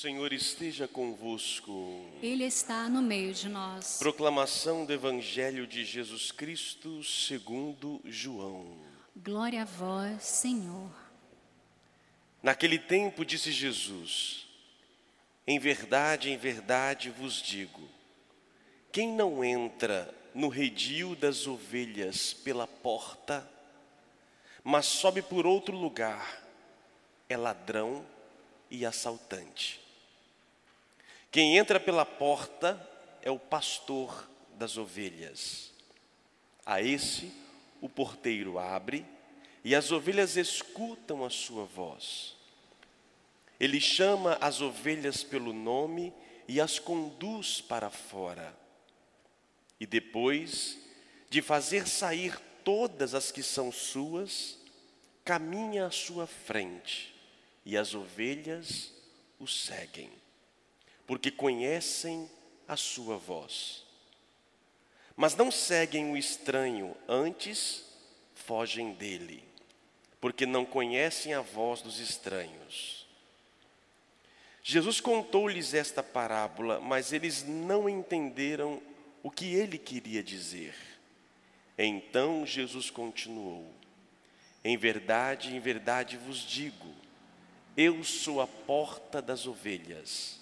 Senhor esteja convosco. Ele está no meio de nós. Proclamação do Evangelho de Jesus Cristo segundo João. Glória a vós, Senhor. Naquele tempo disse Jesus: Em verdade, em verdade vos digo: quem não entra no redil das ovelhas pela porta, mas sobe por outro lugar, é ladrão e assaltante. Quem entra pela porta é o pastor das ovelhas. A esse o porteiro abre e as ovelhas escutam a sua voz. Ele chama as ovelhas pelo nome e as conduz para fora. E depois de fazer sair todas as que são suas, caminha à sua frente e as ovelhas o seguem, porque conhecem a sua voz. Mas não seguem o estranho, antes fogem dele, porque não conhecem a voz dos estranhos. Jesus contou-lhes esta parábola, mas eles não entenderam o que ele queria dizer. Então Jesus continuou: Em verdade, em verdade vos digo, eu sou a porta das ovelhas.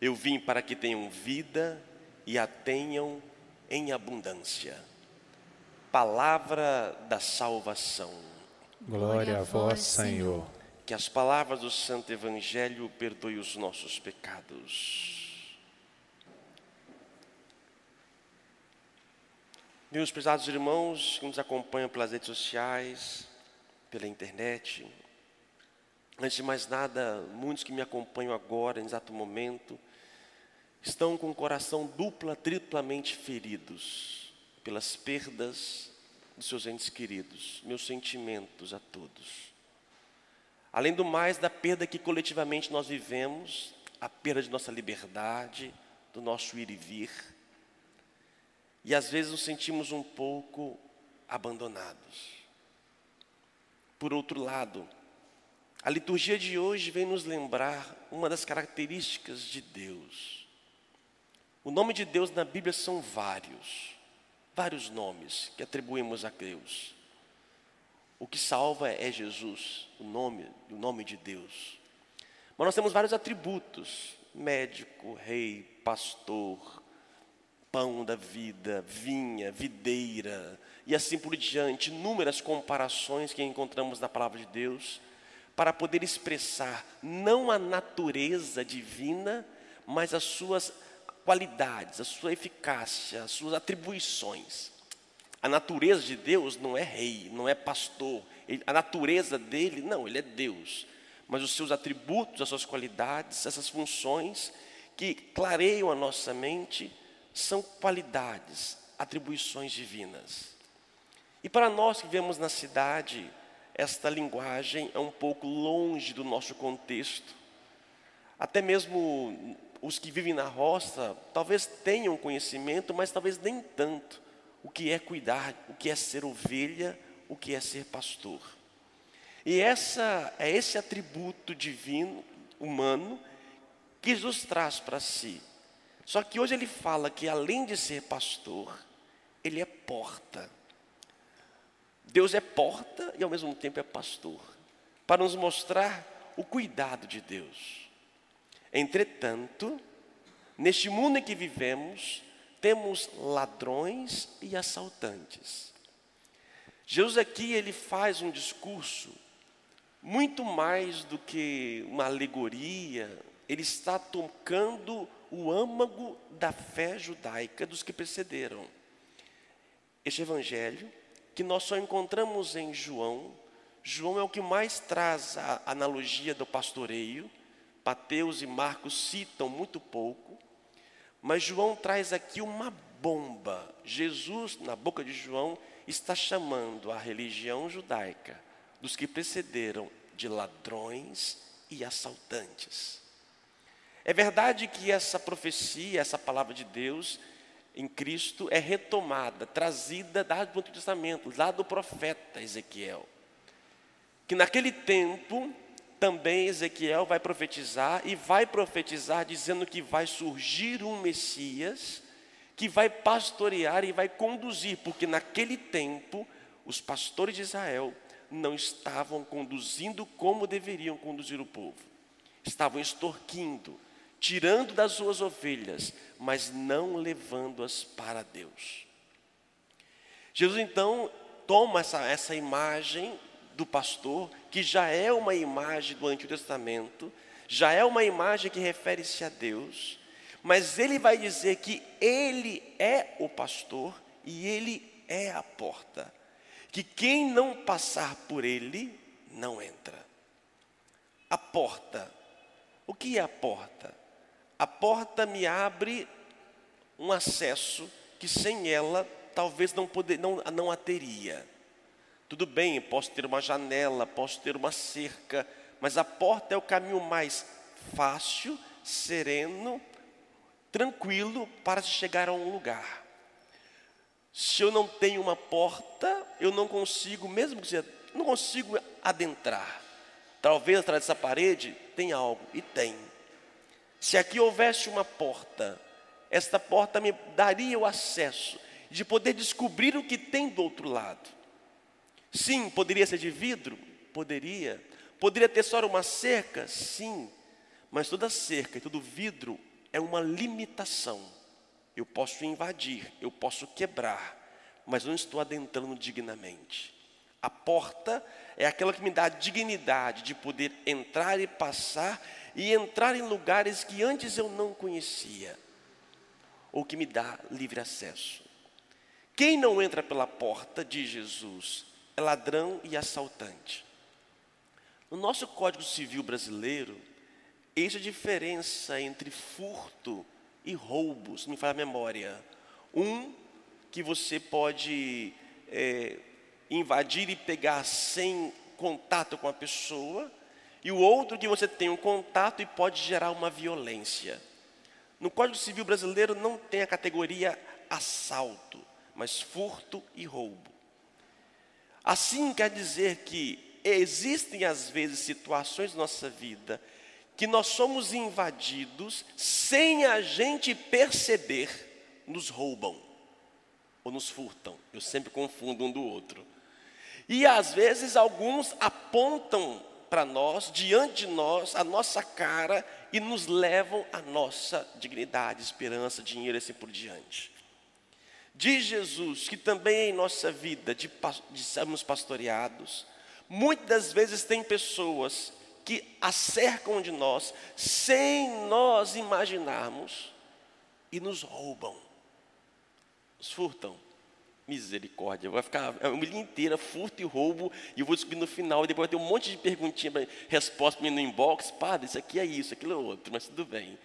Eu vim para que tenham vida e a tenham em abundância. Palavra da salvação. Glória a vós, Senhor. Que as palavras do Santo Evangelho perdoem os nossos pecados. Meus prezados irmãos que nos acompanham pelas redes sociais, pela internet, Antes de mais nada, muitos que me acompanham agora, em exato momento, estão com o coração dupla, triplamente feridos pelas perdas de seus entes queridos. Meus sentimentos a todos. Além do mais, da perda que coletivamente nós vivemos, a perda de nossa liberdade, do nosso ir e vir. E às vezes nos sentimos um pouco abandonados. Por outro lado, a liturgia de hoje vem nos lembrar uma das características de Deus. O nome de Deus na Bíblia são vários, vários nomes que atribuímos a Deus. O que salva é Jesus, o nome, o nome de Deus. Mas nós temos vários atributos: médico, rei, pastor, pão da vida, vinha, videira, e assim por diante, inúmeras comparações que encontramos na palavra de Deus para poder expressar não a natureza divina, mas as suas qualidades, a sua eficácia, as suas atribuições. A natureza de Deus não é rei, não é pastor. A natureza dele, não, ele é Deus. Mas os seus atributos, as suas qualidades, essas funções que clareiam a nossa mente, são qualidades, atribuições divinas. E para nós que vivemos na cidade, esta linguagem é um pouco longe do nosso contexto. Até mesmo os que vivem na roça talvez tenham conhecimento, mas talvez nem tanto o que é cuidar, o que é ser ovelha, o que é ser pastor. E essa é esse atributo divino, humano, que Jesus traz para si. Só que hoje ele fala que além de ser pastor, ele é porta. Deus é porta e ao mesmo tempo é pastor, para nos mostrar o cuidado de Deus. Entretanto, neste mundo em que vivemos, temos ladrões e assaltantes. Jesus aqui ele faz um discurso muito mais do que uma alegoria, ele está tocando o âmago da fé judaica dos que precederam. Este evangelho que nós só encontramos em João. João é o que mais traz a analogia do pastoreio Mateus e Marcos citam muito pouco, mas João traz aqui uma bomba. Jesus, na boca de João, está chamando a religião judaica dos que precederam de ladrões e assaltantes. É verdade que essa profecia, essa palavra de Deus em Cristo é retomada, trazida do Antigo Testamento, lá do profeta Ezequiel. Que naquele tempo também Ezequiel vai profetizar e vai profetizar dizendo que vai surgir um Messias que vai pastorear e vai conduzir, porque naquele tempo os pastores de Israel não estavam conduzindo como deveriam conduzir o povo. Estavam extorquindo, tirando das suas ovelhas, mas não levando-as para Deus. Jesus então toma essa, essa imagem do pastor, que já é uma imagem do Antigo Testamento, já é uma imagem que refere-se a Deus, mas ele vai dizer que ele é o pastor e ele é a porta que quem não passar por ele não entra. A porta. O que é a porta? A porta me abre um acesso que sem ela talvez não, poder, não, não a teria. Tudo bem, posso ter uma janela, posso ter uma cerca, mas a porta é o caminho mais fácil, sereno, tranquilo para chegar a um lugar. Se eu não tenho uma porta, eu não consigo, mesmo que seja, não consigo adentrar. Talvez atrás dessa parede tem algo, e tem. Se aqui houvesse uma porta, esta porta me daria o acesso de poder descobrir o que tem do outro lado. Sim, poderia ser de vidro? Poderia. Poderia ter só uma cerca? Sim. Mas toda cerca e todo vidro é uma limitação. Eu posso invadir, eu posso quebrar, mas não estou adentrando dignamente. A porta é aquela que me dá a dignidade de poder entrar e passar e entrar em lugares que antes eu não conhecia, ou que me dá livre acesso. Quem não entra pela porta de Jesus ladrão e assaltante. No nosso Código Civil brasileiro, eis a diferença entre furto e roubos, me fala a memória. Um que você pode é, invadir e pegar sem contato com a pessoa, e o outro que você tem um contato e pode gerar uma violência. No Código Civil brasileiro não tem a categoria assalto, mas furto e roubo. Assim quer dizer que existem às vezes situações na nossa vida que nós somos invadidos sem a gente perceber, nos roubam ou nos furtam. Eu sempre confundo um do outro. E às vezes alguns apontam para nós, diante de nós, a nossa cara e nos levam a nossa dignidade, esperança, dinheiro e assim por diante. Diz Jesus que também em nossa vida de, de sermos pastoreados, muitas vezes tem pessoas que acercam de nós sem nós imaginarmos e nos roubam, nos furtam. Misericórdia, vai ficar a família inteira, furto e roubo, e eu vou descobrir no final, e depois vai ter um monte de perguntinha, resposta no inbox, padre, isso aqui é isso, aquilo é outro, mas tudo bem.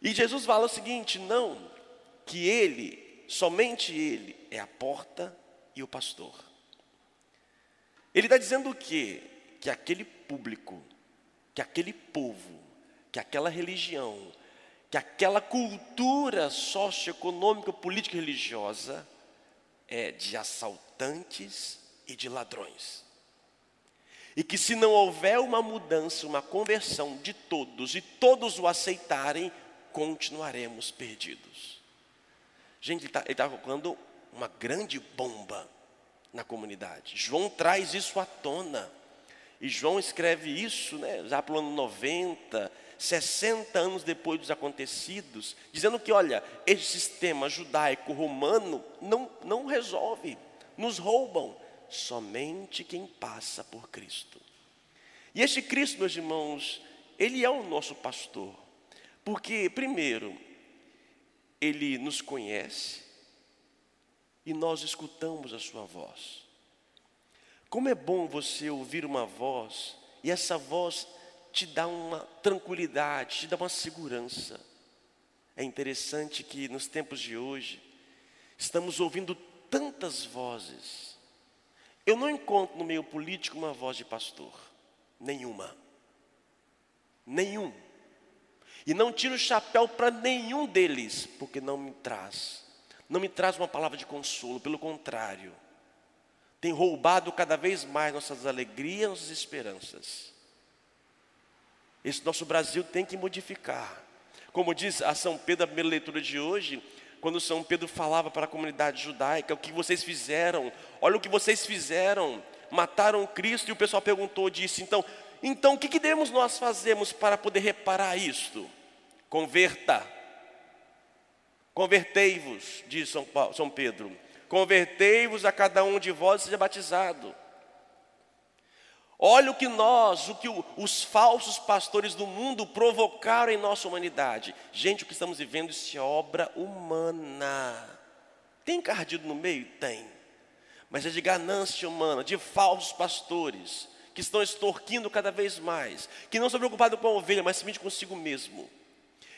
E Jesus fala o seguinte: não, que Ele, somente Ele, é a porta e o pastor. Ele está dizendo o quê? Que aquele público que aquele povo, que aquela religião, que aquela cultura socioeconômica, política e religiosa é de assaltantes e de ladrões. E que se não houver uma mudança, uma conversão de todos e todos o aceitarem, continuaremos perdidos. Gente, ele está tá colocando uma grande bomba na comunidade. João traz isso à tona. E João escreve isso né, já para o ano 90, 60 anos depois dos acontecidos, dizendo que, olha, esse sistema judaico romano não, não resolve, nos roubam, somente quem passa por Cristo. E este Cristo, meus irmãos, ele é o nosso pastor, porque, primeiro, ele nos conhece e nós escutamos a sua voz. Como é bom você ouvir uma voz e essa voz te dá uma tranquilidade, te dá uma segurança. É interessante que nos tempos de hoje, estamos ouvindo tantas vozes. Eu não encontro no meio político uma voz de pastor, nenhuma. Nenhum. E não tiro o chapéu para nenhum deles, porque não me traz. Não me traz uma palavra de consolo, pelo contrário. Tem roubado cada vez mais nossas alegrias, nossas esperanças. Esse nosso Brasil tem que modificar. Como diz a São Pedro, a primeira leitura de hoje, quando São Pedro falava para a comunidade judaica, o que vocês fizeram? Olha o que vocês fizeram. Mataram Cristo e o pessoal perguntou, disse, então, então o que, que devemos nós fazermos para poder reparar isto? Converta. Convertei-vos, diz São, Paulo, São Pedro. Convertei-vos a cada um de vós e seja batizado. Olha o que nós, o que os falsos pastores do mundo provocaram em nossa humanidade. Gente, o que estamos vivendo, isso é obra humana. Tem cardido no meio? Tem. Mas é de ganância humana, de falsos pastores, que estão extorquindo cada vez mais, que não estão preocupados com a ovelha, mas somente consigo mesmo.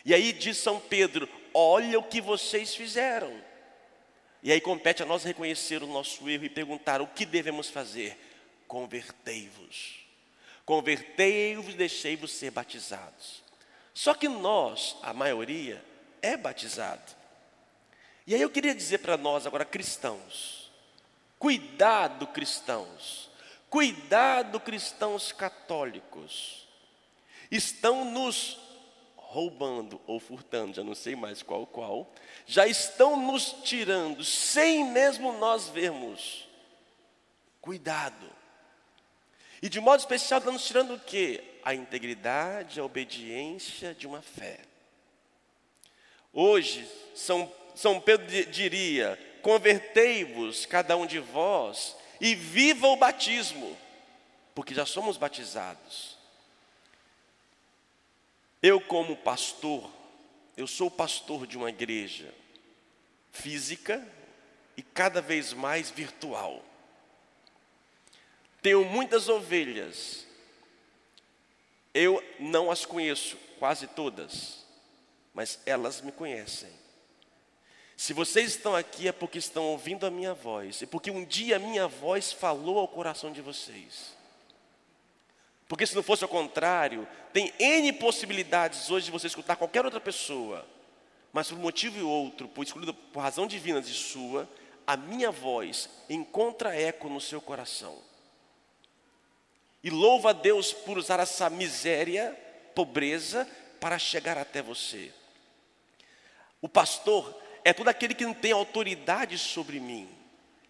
E aí diz São Pedro: olha o que vocês fizeram. E aí compete a nós reconhecer o nosso erro e perguntar o que devemos fazer convertei-vos. Convertei-vos e deixei-vos ser batizados. Só que nós, a maioria, é batizado. E aí eu queria dizer para nós agora, cristãos, cuidado, cristãos, cuidado, cristãos católicos, estão nos roubando ou furtando, já não sei mais qual qual, já estão nos tirando, sem mesmo nós vermos. Cuidado. E de modo especial está nos tirando o quê? A integridade, a obediência de uma fé. Hoje, São, São Pedro diria: convertei-vos, cada um de vós, e viva o batismo, porque já somos batizados. Eu, como pastor, eu sou pastor de uma igreja física e cada vez mais virtual. Tenho muitas ovelhas. Eu não as conheço, quase todas, mas elas me conhecem. Se vocês estão aqui é porque estão ouvindo a minha voz, e porque um dia a minha voz falou ao coração de vocês. Porque se não fosse ao contrário, tem N possibilidades hoje de você escutar qualquer outra pessoa, mas por um motivo ou outro, por por razão divina de sua, a minha voz encontra eco no seu coração. E louva a Deus por usar essa miséria, pobreza, para chegar até você. O pastor é todo aquele que não tem autoridade sobre mim.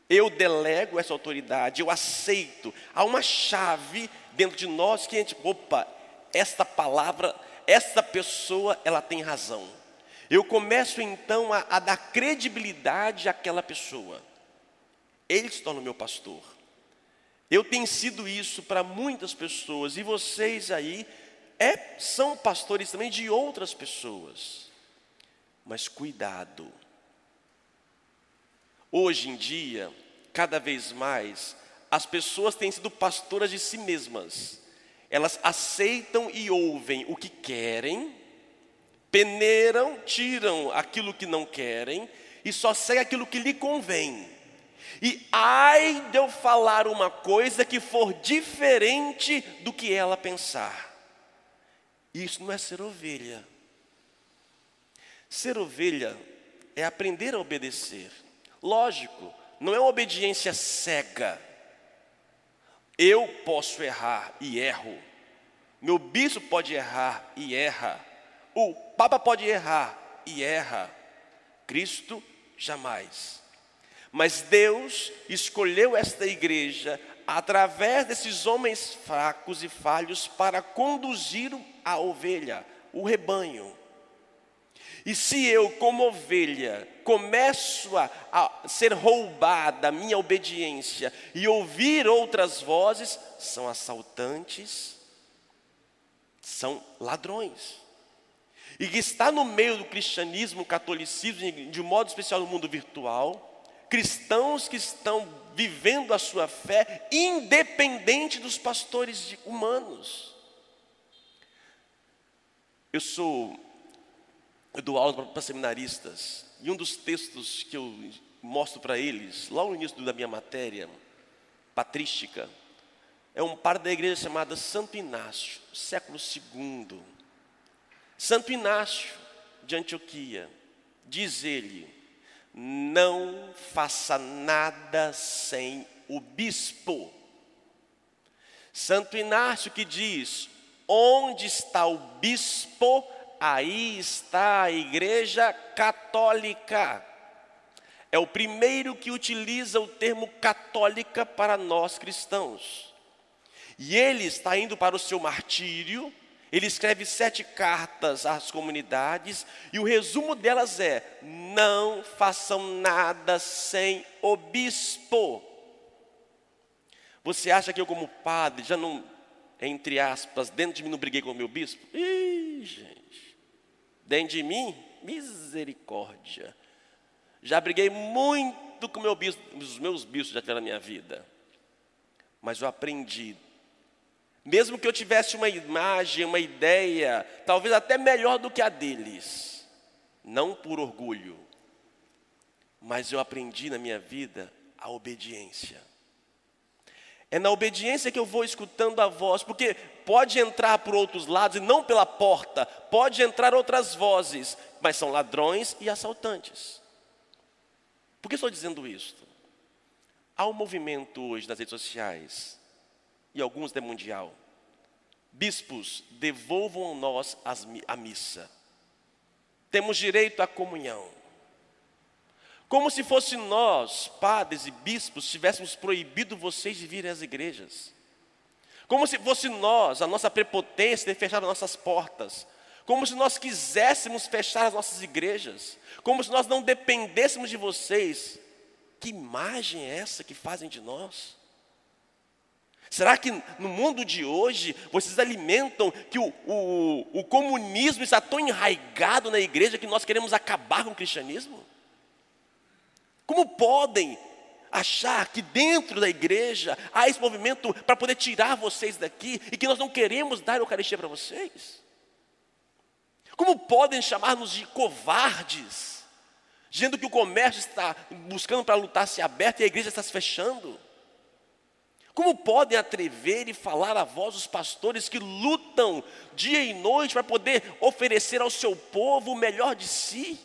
Eu delego essa autoridade, eu aceito. Há uma chave dentro de nós que a gente, opa, esta palavra, esta pessoa, ela tem razão. Eu começo então a, a dar credibilidade àquela pessoa. Ele se torna meu pastor. Eu tenho sido isso para muitas pessoas, e vocês aí é, são pastores também de outras pessoas. Mas cuidado. Hoje em dia, cada vez mais, as pessoas têm sido pastoras de si mesmas. Elas aceitam e ouvem o que querem, peneiram, tiram aquilo que não querem e só seguem aquilo que lhe convém. E ai de eu falar uma coisa que for diferente do que ela pensar. Isso não é ser ovelha. Ser ovelha é aprender a obedecer. Lógico, não é uma obediência cega. Eu posso errar e erro. Meu bispo pode errar e erra. O Papa pode errar e erra. Cristo jamais. Mas Deus escolheu esta igreja através desses homens fracos e falhos para conduzir a ovelha, o rebanho. E se eu, como ovelha, começo a, a, ser roubada a minha obediência e ouvir outras vozes, são assaltantes, são ladrões. E que está no meio do cristianismo, catolicismo, de modo especial no mundo virtual, cristãos que estão vivendo a sua fé independente dos pastores humanos. Eu sou, eu dou aula para seminaristas, e um dos textos que eu mostro para eles, lá no início da minha matéria, patrística, é um par da igreja chamada Santo Inácio, século II. Santo Inácio de Antioquia, diz ele, não faça nada sem o bispo. Santo Inácio que diz: onde está o bispo, aí está a igreja católica. É o primeiro que utiliza o termo católica para nós cristãos. E ele está indo para o seu martírio, ele escreve sete cartas às comunidades, e o resumo delas é: não façam nada sem o bispo. Você acha que eu, como padre, já não, entre aspas, dentro de mim não briguei com o meu bispo? Ih, gente, dentro de mim, misericórdia. Já briguei muito com meu bispo, os meus bispos já na minha vida. Mas eu aprendi. Mesmo que eu tivesse uma imagem, uma ideia, talvez até melhor do que a deles, não por orgulho, mas eu aprendi na minha vida a obediência. É na obediência que eu vou escutando a voz, porque pode entrar por outros lados e não pela porta, pode entrar outras vozes, mas são ladrões e assaltantes. Por que estou dizendo isso? Há um movimento hoje nas redes sociais, e alguns de mundial. Bispos, devolvam nós a missa. Temos direito à comunhão. Como se fosse nós, padres e bispos, tivéssemos proibido vocês de virem às igrejas. Como se fosse nós, a nossa prepotência de fechar as nossas portas. Como se nós quiséssemos fechar as nossas igrejas. Como se nós não dependêssemos de vocês. Que imagem é essa que fazem de nós? Será que no mundo de hoje vocês alimentam que o, o, o comunismo está tão enraigado na igreja que nós queremos acabar com o cristianismo? Como podem achar que dentro da igreja há esse movimento para poder tirar vocês daqui e que nós não queremos dar a Eucaristia para vocês? Como podem chamar-nos de covardes, dizendo que o comércio está buscando para lutar se aberto e a igreja está se fechando? Como podem atrever e falar a voz os pastores que lutam dia e noite para poder oferecer ao seu povo o melhor de si?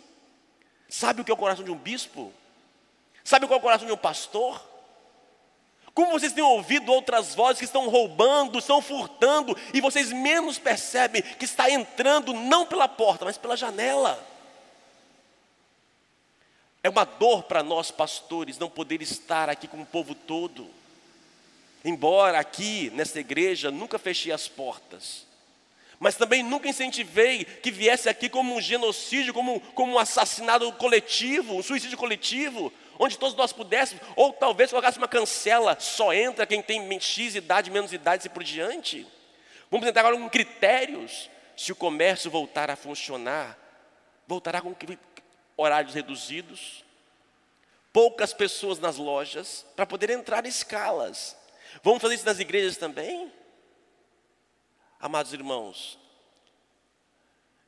Sabe o que é o coração de um bispo? Sabe qual é o coração de um pastor? Como vocês têm ouvido outras vozes que estão roubando, estão furtando, e vocês menos percebem que está entrando não pela porta, mas pela janela. É uma dor para nós, pastores, não poder estar aqui com o povo todo. Embora aqui, nessa igreja, nunca fechei as portas, mas também nunca incentivei que viesse aqui como um genocídio, como, como um assassinato coletivo, um suicídio coletivo, onde todos nós pudéssemos, ou talvez colocasse uma cancela, só entra quem tem X idade, menos idade e por diante. Vamos entrar agora com critérios. Se o comércio voltar a funcionar, voltará com horários reduzidos, poucas pessoas nas lojas, para poder entrar em escalas. Vamos fazer isso nas igrejas também? Amados irmãos,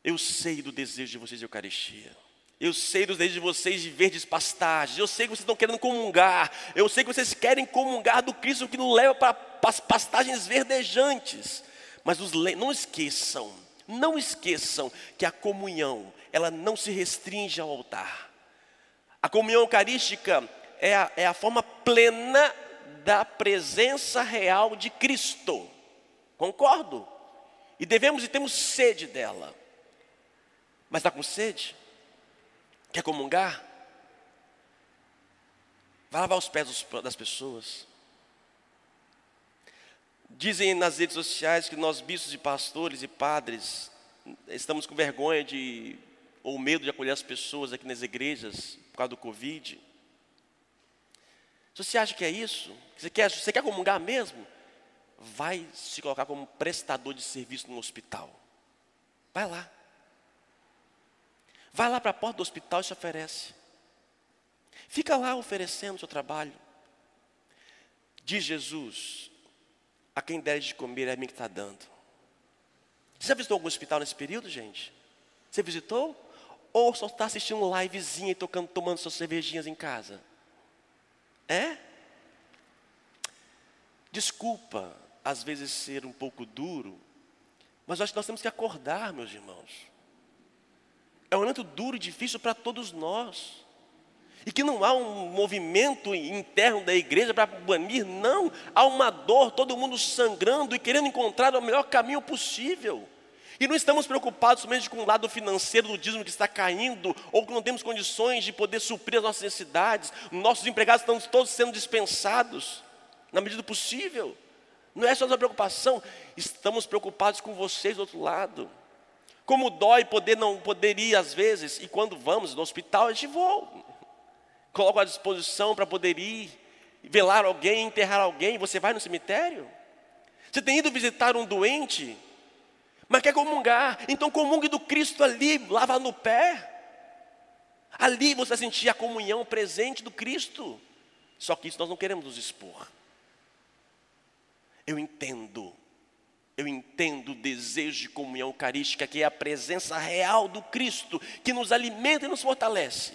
eu sei do desejo de vocês de Eucaristia. Eu sei dos desejos de vocês de verdes pastagens. Eu sei que vocês estão querendo comungar. Eu sei que vocês querem comungar do Cristo que nos leva para pastagens verdejantes. Mas não esqueçam, não esqueçam que a comunhão, ela não se restringe ao altar. A comunhão eucarística é a, é a forma plena da presença real de Cristo. Concordo? E devemos e temos sede dela. Mas está com sede? Quer comungar? Vai lavar os pés das pessoas. Dizem nas redes sociais que nós, bispos e pastores e padres, estamos com vergonha de, ou medo de acolher as pessoas aqui nas igrejas por causa do Covid. Se você acha que é isso, você quer, você quer comungar mesmo, vai se colocar como prestador de serviço no hospital. Vai lá. Vai lá para a porta do hospital e se oferece. Fica lá oferecendo o seu trabalho. Diz Jesus: a quem der de comer é a mim que está dando. Você já visitou algum hospital nesse período, gente? Você visitou? Ou só está assistindo livezinho e tocando, tomando suas cervejinhas em casa? É? Desculpa, às vezes, ser um pouco duro, mas acho que nós temos que acordar, meus irmãos. É um momento duro e difícil para todos nós. E que não há um movimento interno da igreja para banir, não. Há uma dor, todo mundo sangrando e querendo encontrar o melhor caminho possível. E não estamos preocupados somente com o lado financeiro do dízimo que está caindo, ou que não temos condições de poder suprir as nossas necessidades. Nossos empregados estão todos sendo dispensados, na medida do possível. Não é só nossa preocupação, estamos preocupados com vocês do outro lado. Como dói poder não poder ir às vezes, e quando vamos no hospital, a gente voa. Coloco à disposição para poder ir, velar alguém, enterrar alguém, você vai no cemitério? Você tem ido visitar um doente, mas quer comungar, então comungue do Cristo ali, lava no pé. Ali você vai sentir a comunhão presente do Cristo. Só que isso nós não queremos nos expor. Eu entendo, eu entendo o desejo de comunhão eucarística, que é a presença real do Cristo, que nos alimenta e nos fortalece.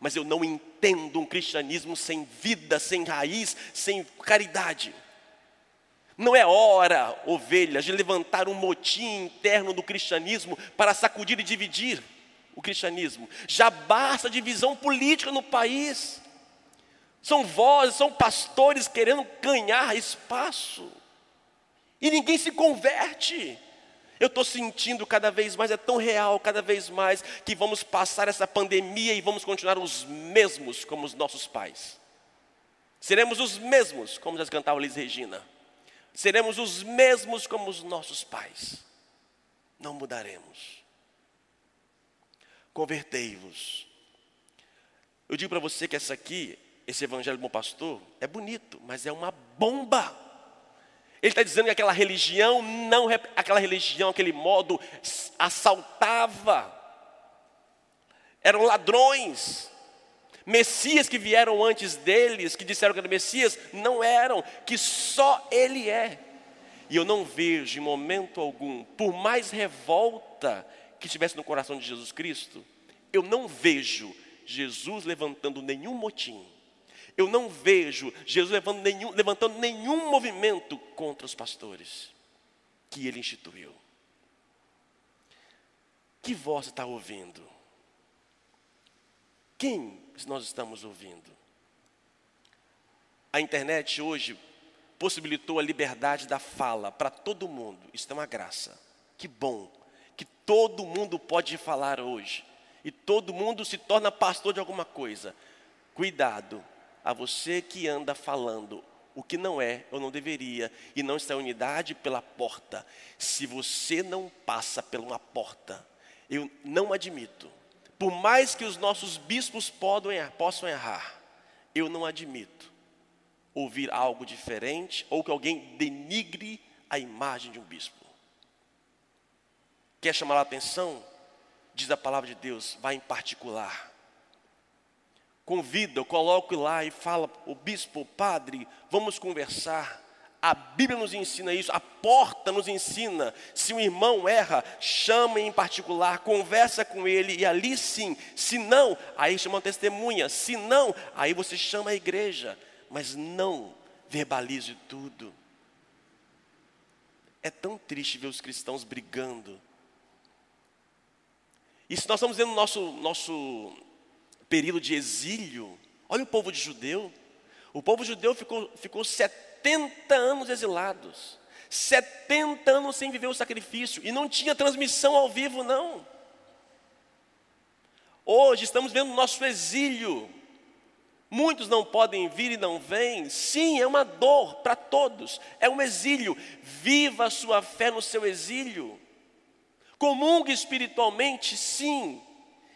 Mas eu não entendo um cristianismo sem vida, sem raiz, sem caridade. Não é hora, ovelhas, de levantar um motim interno do cristianismo para sacudir e dividir o cristianismo. Já basta divisão política no país. São vozes, são pastores querendo ganhar espaço. E ninguém se converte. Eu estou sentindo cada vez mais, é tão real cada vez mais, que vamos passar essa pandemia e vamos continuar os mesmos como os nossos pais. Seremos os mesmos, como já cantava Liz Regina seremos os mesmos como os nossos pais. Não mudaremos. Convertei-vos. Eu digo para você que essa aqui, esse Evangelho do Bom Pastor, é bonito, mas é uma bomba. Ele está dizendo que aquela religião não, aquela religião, aquele modo assaltava, eram ladrões, Messias que vieram antes deles, que disseram que era Messias, não eram, que só Ele é. E eu não vejo em momento algum, por mais revolta que tivesse no coração de Jesus Cristo, eu não vejo Jesus levantando nenhum motim. Eu não vejo Jesus levantando nenhum, levantando nenhum movimento contra os pastores que ele instituiu. Que voz está ouvindo? Quem nós estamos ouvindo? A internet hoje possibilitou a liberdade da fala para todo mundo. Isso é uma graça. Que bom que todo mundo pode falar hoje. E todo mundo se torna pastor de alguma coisa. Cuidado a você que anda falando o que não é ou não deveria e não está em unidade pela porta. Se você não passa por uma porta, eu não admito por mais que os nossos bispos possam errar, eu não admito ouvir algo diferente ou que alguém denigre a imagem de um bispo. Quer chamar a atenção? Diz a palavra de Deus, vai em particular. Convida, coloco lá e fala, o bispo, o padre, vamos conversar. A Bíblia nos ensina isso, a porta nos ensina. Se um irmão erra, chama em particular, conversa com ele e ali sim. Se não, aí chama uma testemunha. Se não, aí você chama a igreja. Mas não verbalize tudo. É tão triste ver os cristãos brigando. E se nós estamos vendo nosso, nosso período de exílio, olha o povo de judeu. O povo judeu ficou, ficou 70 anos exilados, 70 anos sem viver o sacrifício, e não tinha transmissão ao vivo, não. Hoje estamos vendo o nosso exílio. Muitos não podem vir e não vêm. Sim, é uma dor para todos. É um exílio. Viva a sua fé no seu exílio. Comungue espiritualmente, sim.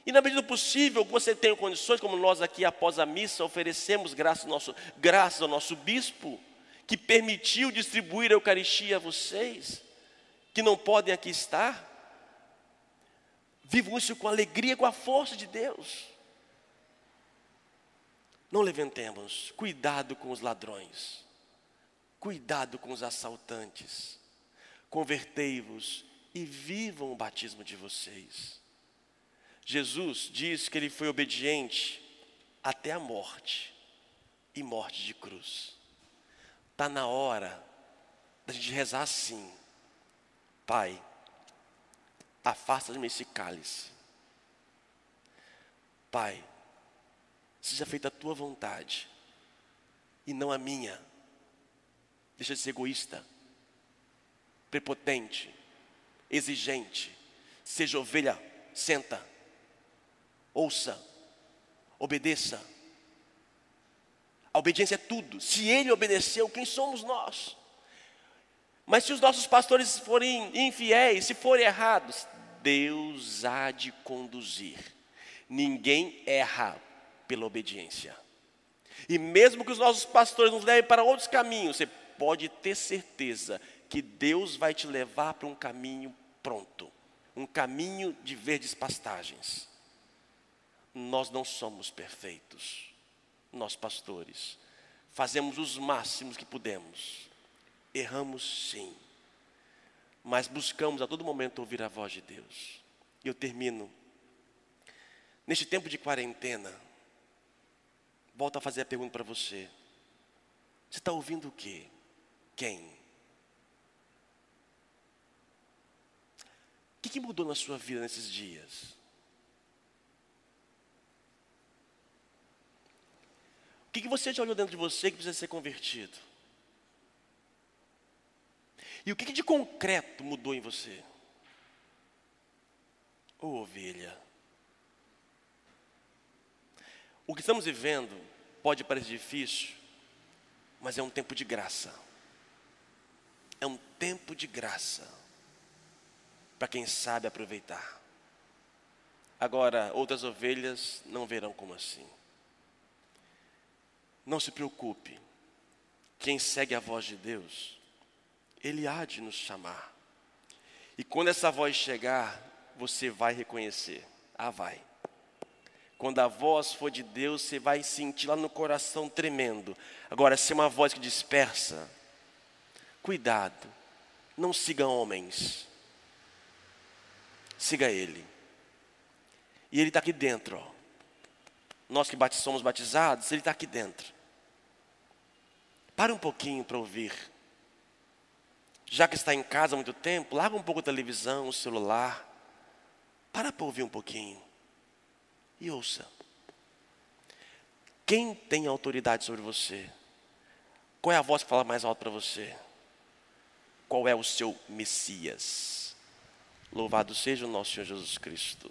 E na medida do possível, você tem condições, como nós aqui após a missa oferecemos graças ao nosso, graças ao nosso bispo, que permitiu distribuir a Eucaristia a vocês, que não podem aqui estar. Vivam isso com alegria, com a força de Deus. Não levantemos, cuidado com os ladrões, cuidado com os assaltantes. Convertei-vos e vivam o batismo de vocês. Jesus diz que ele foi obediente até a morte e morte de cruz. Está na hora da gente rezar assim: Pai, afasta de mim esse cálice. Pai, seja feita a tua vontade e não a minha. Deixa de ser egoísta, prepotente, exigente. Seja ovelha, senta, ouça, obedeça. A obediência é tudo. Se ele obedeceu, quem somos nós? Mas se os nossos pastores forem infiéis, se forem errados, Deus há de conduzir. Ninguém erra pela obediência. E mesmo que os nossos pastores nos levem para outros caminhos, você pode ter certeza que Deus vai te levar para um caminho pronto, um caminho de verdes pastagens. Nós não somos perfeitos, nós pastores, fazemos os máximos que podemos, erramos sim, mas buscamos a todo momento ouvir a voz de Deus. E eu termino. Neste tempo de quarentena, volto a fazer a pergunta para você: você está ouvindo o quê? Quem? O que, que mudou na sua vida nesses dias? O que, que você já olhou dentro de você que precisa ser convertido? E o que, que de concreto mudou em você? Ô oh, ovelha. O que estamos vivendo pode parecer difícil, mas é um tempo de graça. É um tempo de graça para quem sabe aproveitar. Agora, outras ovelhas não verão como assim. Não se preocupe, quem segue a voz de Deus, Ele há de nos chamar. E quando essa voz chegar, você vai reconhecer. Ah, vai. Quando a voz for de Deus, você vai sentir lá no coração tremendo. Agora, se é uma voz que dispersa, cuidado, não siga homens siga Ele. E Ele está aqui dentro. Ó. Nós que somos batizados, Ele está aqui dentro. Para um pouquinho para ouvir. Já que está em casa há muito tempo, larga um pouco a televisão, o celular. Para para ouvir um pouquinho. E ouça. Quem tem autoridade sobre você? Qual é a voz que fala mais alto para você? Qual é o seu Messias? Louvado seja o nosso Senhor Jesus Cristo.